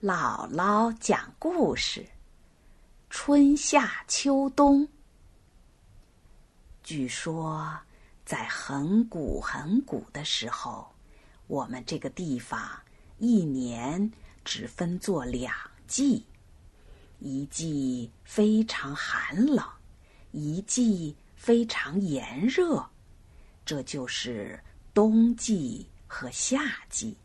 姥姥讲故事：春夏秋冬。据说，在很古很古的时候，我们这个地方一年只分作两季，一季非常寒冷，一季非常炎热，这就是冬季和夏季，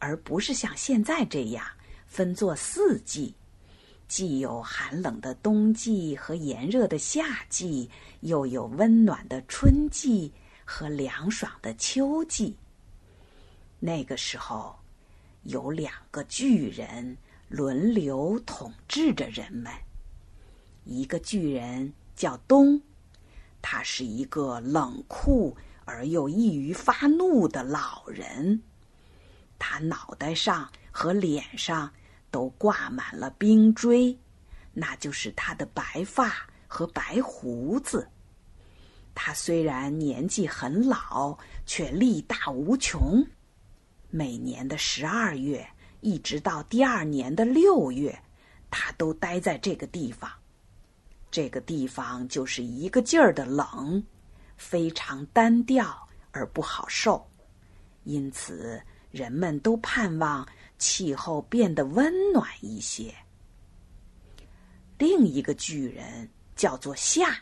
而不是像现在这样。分作四季，既有寒冷的冬季和炎热的夏季，又有温暖的春季和凉爽的秋季。那个时候，有两个巨人轮流统治着人们。一个巨人叫冬，他是一个冷酷而又易于发怒的老人，他脑袋上和脸上。都挂满了冰锥，那就是他的白发和白胡子。他虽然年纪很老，却力大无穷。每年的十二月，一直到第二年的六月，他都待在这个地方。这个地方就是一个劲儿的冷，非常单调而不好受，因此人们都盼望。气候变得温暖一些。另一个巨人叫做夏，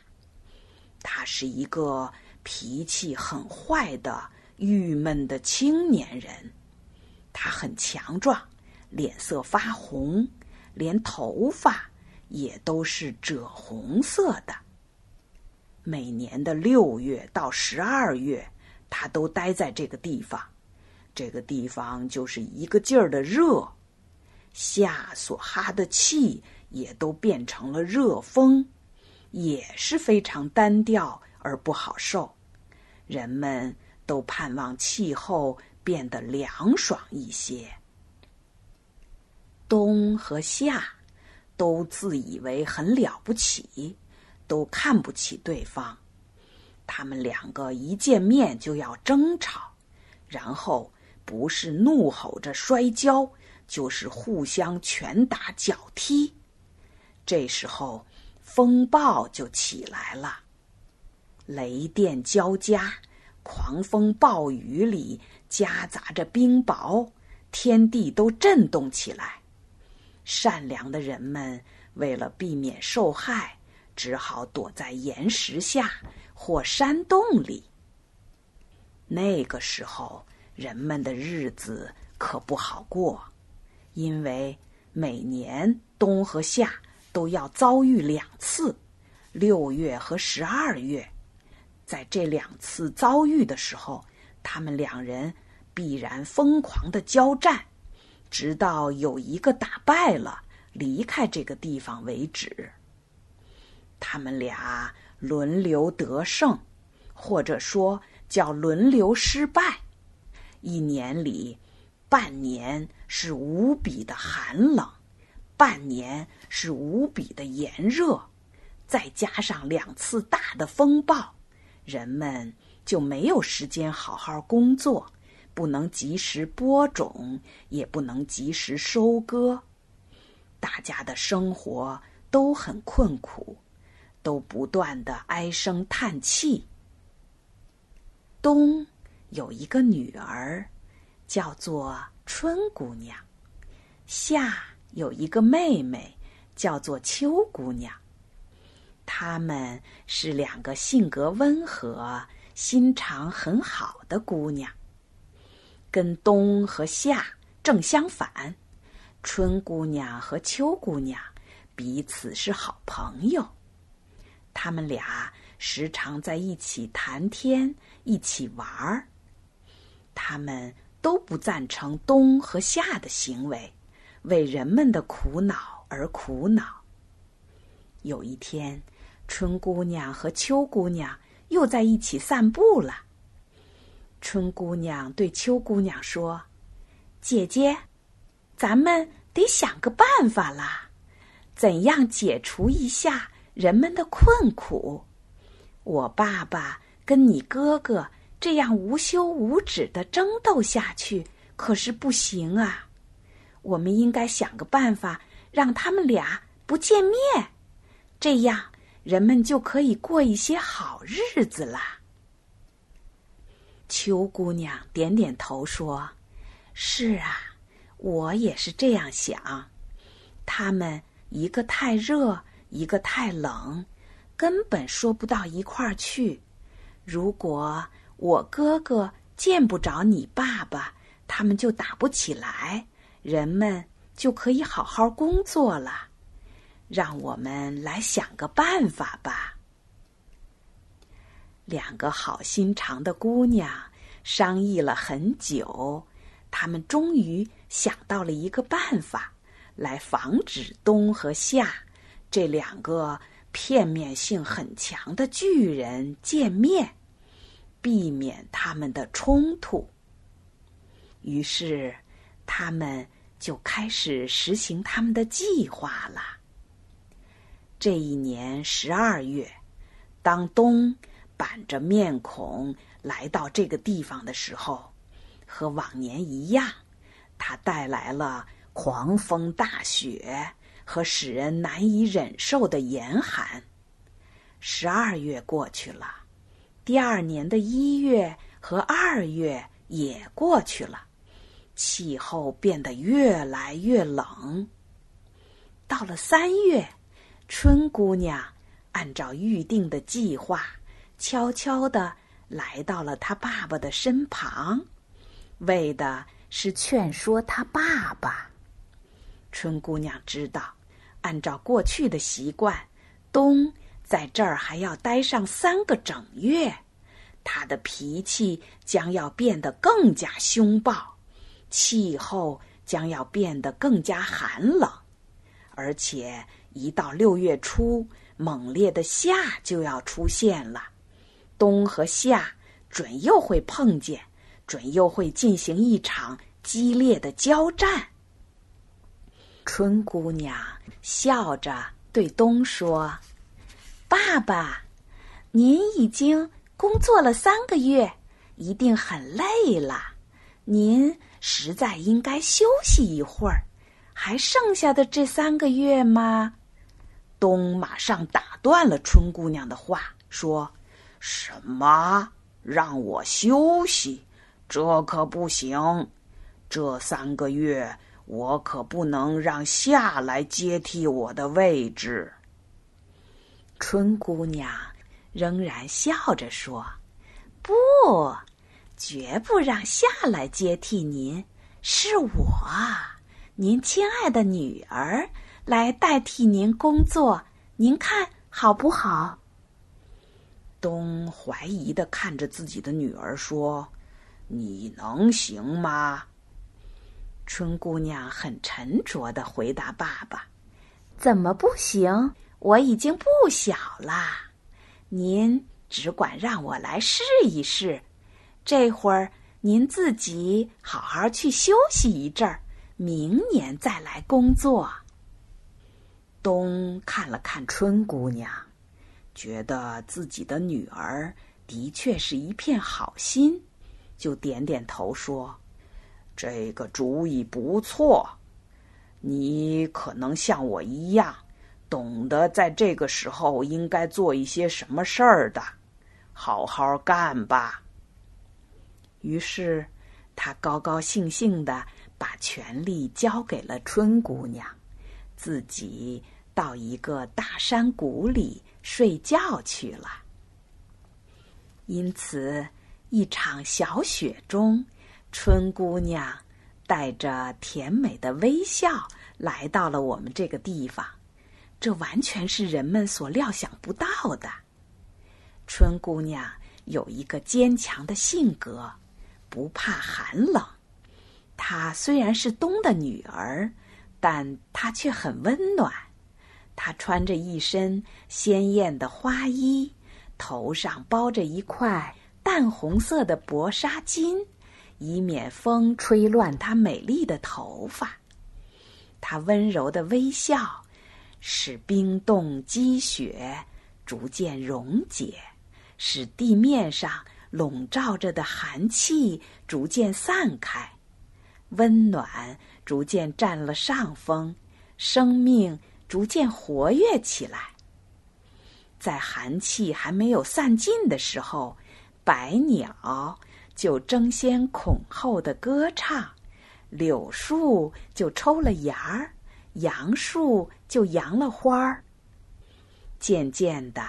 他是一个脾气很坏的、郁闷的青年人。他很强壮，脸色发红，连头发也都是赭红色的。每年的六月到十二月，他都待在这个地方。这个地方就是一个劲儿的热，夏所哈的气也都变成了热风，也是非常单调而不好受。人们都盼望气候变得凉爽一些。冬和夏都自以为很了不起，都看不起对方。他们两个一见面就要争吵，然后。不是怒吼着摔跤，就是互相拳打脚踢。这时候，风暴就起来了，雷电交加，狂风暴雨里夹杂着冰雹，天地都震动起来。善良的人们为了避免受害，只好躲在岩石下或山洞里。那个时候。人们的日子可不好过，因为每年冬和夏都要遭遇两次，六月和十二月。在这两次遭遇的时候，他们两人必然疯狂的交战，直到有一个打败了，离开这个地方为止。他们俩轮流得胜，或者说叫轮流失败。一年里，半年是无比的寒冷，半年是无比的炎热，再加上两次大的风暴，人们就没有时间好好工作，不能及时播种，也不能及时收割，大家的生活都很困苦，都不断的唉声叹气。冬。有一个女儿，叫做春姑娘；夏有一个妹妹，叫做秋姑娘。她们是两个性格温和、心肠很好的姑娘。跟冬和夏正相反，春姑娘和秋姑娘彼此是好朋友。他们俩时常在一起谈天，一起玩儿。他们都不赞成冬和夏的行为，为人们的苦恼而苦恼。有一天，春姑娘和秋姑娘又在一起散步了。春姑娘对秋姑娘说：“姐姐，咱们得想个办法啦，怎样解除一下人们的困苦？我爸爸跟你哥哥。”这样无休无止的争斗下去可是不行啊！我们应该想个办法，让他们俩不见面，这样人们就可以过一些好日子啦。秋姑娘点点头说：“是啊，我也是这样想。他们一个太热，一个太冷，根本说不到一块儿去。如果我哥哥见不着你爸爸，他们就打不起来，人们就可以好好工作了。让我们来想个办法吧。”两个好心肠的姑娘商议了很久，他们终于想到了一个办法，来防止冬和夏这两个片面性很强的巨人见面，避免他们的冲突。于是，他们就开始实行他们的计划了。这一年十二月，当冬。板着面孔来到这个地方的时候，和往年一样，他带来了狂风大雪和使人难以忍受的严寒。十二月过去了，第二年的一月和二月也过去了，气候变得越来越冷。到了三月，春姑娘按照预定的计划。悄悄地来到了她爸爸的身旁，为的是劝说他爸爸。春姑娘知道，按照过去的习惯，冬在这儿还要待上三个整月，他的脾气将要变得更加凶暴，气候将要变得更加寒冷，而且一到六月初，猛烈的夏就要出现了。冬和夏准又会碰见，准又会进行一场激烈的交战。春姑娘笑着对冬说：“爸爸，您已经工作了三个月，一定很累了，您实在应该休息一会儿。还剩下的这三个月吗？”冬马上打断了春姑娘的话，说。什么？让我休息？这可不行！这三个月，我可不能让夏来接替我的位置。春姑娘仍然笑着说：“不，绝不让夏来接替您，是我，您亲爱的女儿来代替您工作，您看好不好？”东怀疑的看着自己的女儿说：“你能行吗？”春姑娘很沉着的回答爸爸：“怎么不行？我已经不小了，您只管让我来试一试。这会儿您自己好好去休息一阵儿，明年再来工作。”东看了看春姑娘。觉得自己的女儿的确是一片好心，就点点头说：“这个主意不错。你可能像我一样，懂得在这个时候应该做一些什么事儿的，好好干吧。”于是，他高高兴兴的把权力交给了春姑娘，自己到一个大山谷里。睡觉去了。因此，一场小雪中，春姑娘带着甜美的微笑来到了我们这个地方。这完全是人们所料想不到的。春姑娘有一个坚强的性格，不怕寒冷。她虽然是冬的女儿，但她却很温暖。她穿着一身鲜艳的花衣，头上包着一块淡红色的薄纱巾，以免风吹乱她美丽的头发。她温柔的微笑，使冰冻积雪逐渐溶解，使地面上笼罩着的寒气逐渐散开。温暖逐渐占了上风，生命逐渐活跃起来。在寒气还没有散尽的时候，百鸟就争先恐后的歌唱，柳树就抽了芽儿，杨树就扬了花儿。渐渐的，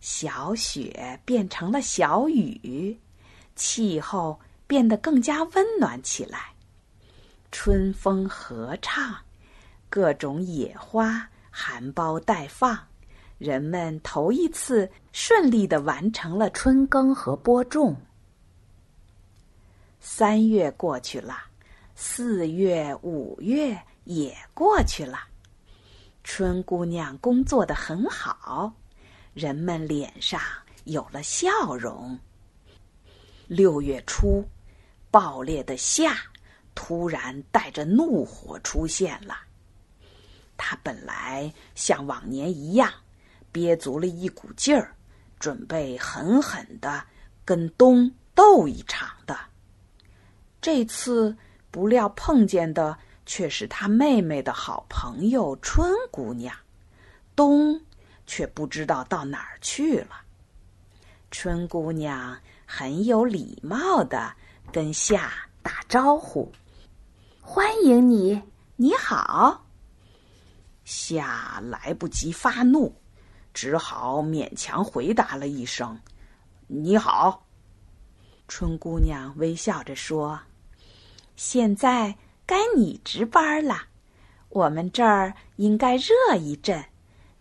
小雪变成了小雨，气候变得更加温暖起来。春风合唱，各种野花含苞待放。人们头一次顺利的完成了春耕和播种。三月过去了，四月、五月也过去了，春姑娘工作的很好，人们脸上有了笑容。六月初，暴烈的夏突然带着怒火出现了。他本来像往年一样。憋足了一股劲儿，准备狠狠的跟冬斗一场的。这次不料碰见的却是他妹妹的好朋友春姑娘，冬却不知道到哪儿去了。春姑娘很有礼貌的跟夏打招呼：“欢迎你，你好。”夏来不及发怒。只好勉强回答了一声：“你好。”春姑娘微笑着说：“现在该你值班了，我们这儿应该热一阵，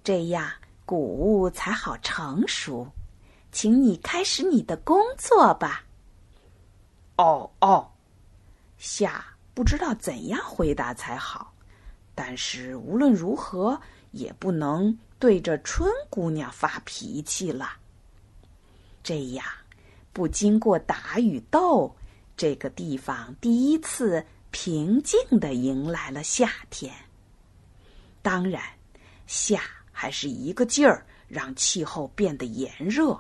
这样谷物才好成熟。请你开始你的工作吧。”哦哦，夏不知道怎样回答才好，但是无论如何也不能。对着春姑娘发脾气了。这样，不经过打与斗，这个地方第一次平静的迎来了夏天。当然，夏还是一个劲儿让气候变得炎热，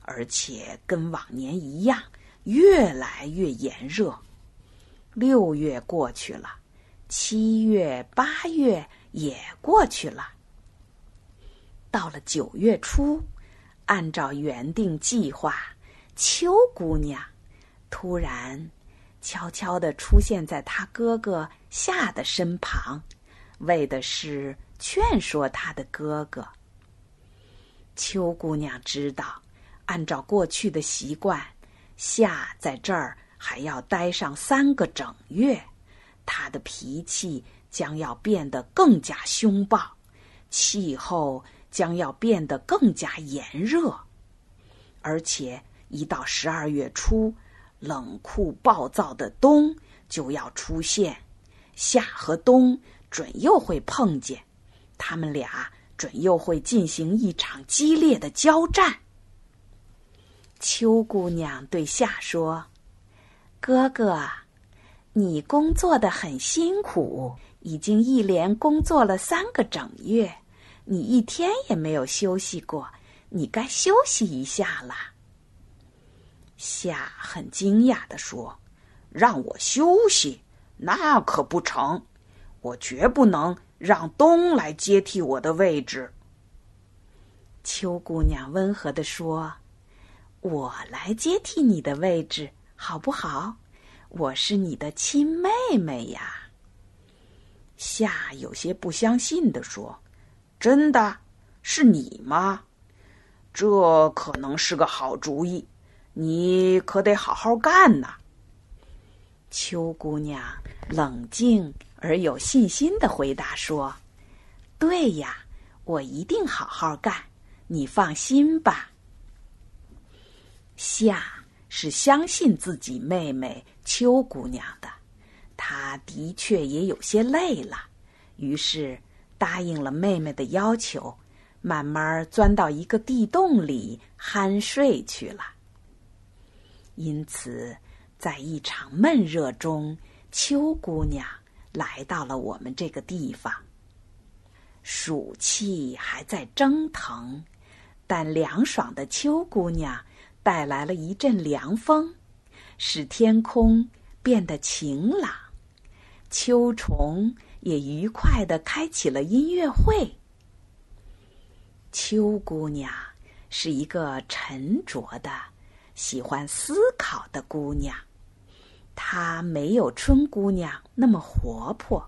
而且跟往年一样，越来越炎热。六月过去了，七月、八月也过去了。到了九月初，按照原定计划，秋姑娘突然悄悄地出现在他哥哥夏的身旁，为的是劝说他的哥哥。秋姑娘知道，按照过去的习惯，夏在这儿还要待上三个整月，他的脾气将要变得更加凶暴，气候。将要变得更加炎热，而且一到十二月初，冷酷暴躁的冬就要出现。夏和冬准又会碰见，他们俩准又会进行一场激烈的交战。秋姑娘对夏说：“哥哥，你工作的很辛苦，已经一连工作了三个整月。”你一天也没有休息过，你该休息一下了。夏很惊讶的说：“让我休息，那可不成，我绝不能让冬来接替我的位置。”秋姑娘温和的说：“我来接替你的位置，好不好？我是你的亲妹妹呀。”夏有些不相信的说。真的，是你吗？这可能是个好主意，你可得好好干呐。秋姑娘冷静而有信心的回答说：“对呀，我一定好好干，你放心吧。”夏是相信自己妹妹秋姑娘的，她的确也有些累了，于是。答应了妹妹的要求，慢慢钻到一个地洞里酣睡去了。因此，在一场闷热中，秋姑娘来到了我们这个地方。暑气还在蒸腾，但凉爽的秋姑娘带来了一阵凉风，使天空变得晴朗。秋虫也愉快的开启了音乐会。秋姑娘是一个沉着的、喜欢思考的姑娘，她没有春姑娘那么活泼，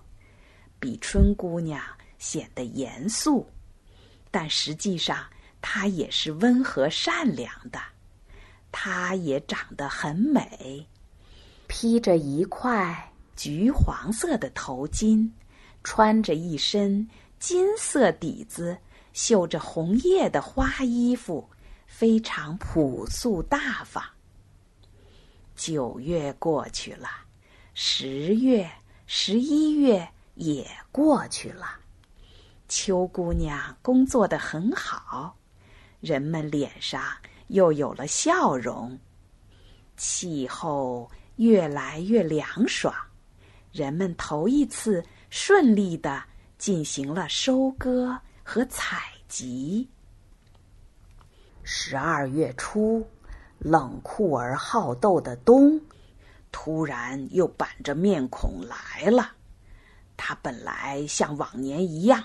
比春姑娘显得严肃，但实际上她也是温和善良的。她也长得很美，披着一块橘黄色的头巾，穿着一身金色底子。绣着红叶的花衣服，非常朴素大方。九月过去了，十月、十一月也过去了。秋姑娘工作的很好，人们脸上又有了笑容。气候越来越凉爽，人们头一次顺利的进行了收割。和采集。十二月初，冷酷而好斗的冬，突然又板着面孔来了。他本来像往年一样，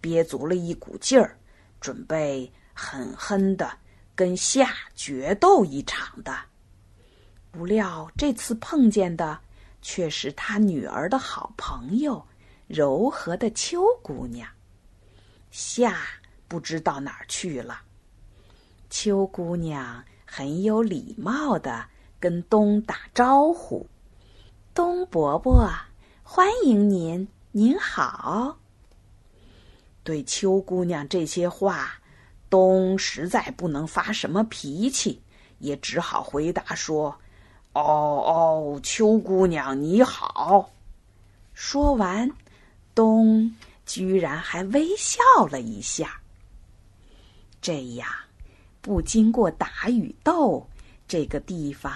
憋足了一股劲儿，准备狠狠的跟夏决斗一场的。不料这次碰见的，却是他女儿的好朋友，柔和的秋姑娘。夏不知道哪儿去了。秋姑娘很有礼貌的跟冬打招呼：“冬伯伯，欢迎您，您好。”对秋姑娘这些话，冬实在不能发什么脾气，也只好回答说：“哦哦，秋姑娘你好。”说完，冬。居然还微笑了一下。这样，不经过打与斗，这个地方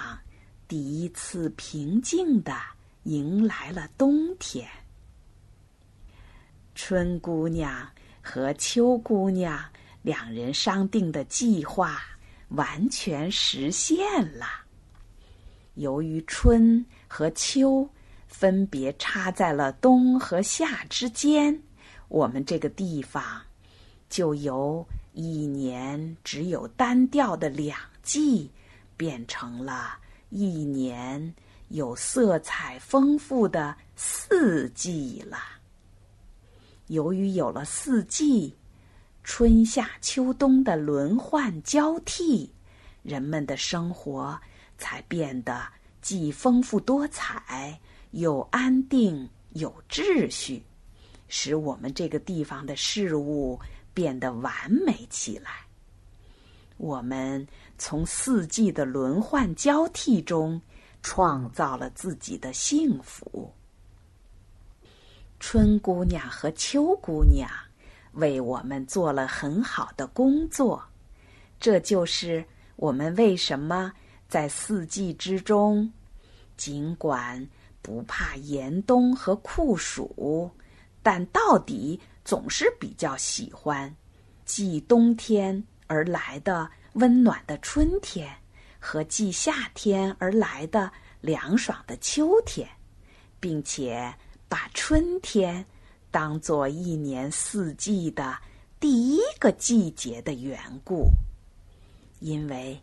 第一次平静的迎来了冬天。春姑娘和秋姑娘两人商定的计划完全实现了。由于春和秋分别插在了冬和夏之间。我们这个地方，就由一年只有单调的两季，变成了一年有色彩丰富的四季了。由于有了四季，春夏秋冬的轮换交替，人们的生活才变得既丰富多彩，又安定有秩序。使我们这个地方的事物变得完美起来。我们从四季的轮换交替中创造了自己的幸福。春姑娘和秋姑娘为我们做了很好的工作，这就是我们为什么在四季之中，尽管不怕严冬和酷暑。但到底总是比较喜欢，继冬天而来的温暖的春天，和继夏天而来的凉爽的秋天，并且把春天当做一年四季的第一个季节的缘故。因为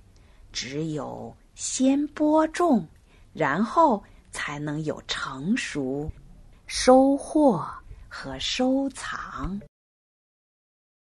只有先播种，然后才能有成熟、收获。和收藏。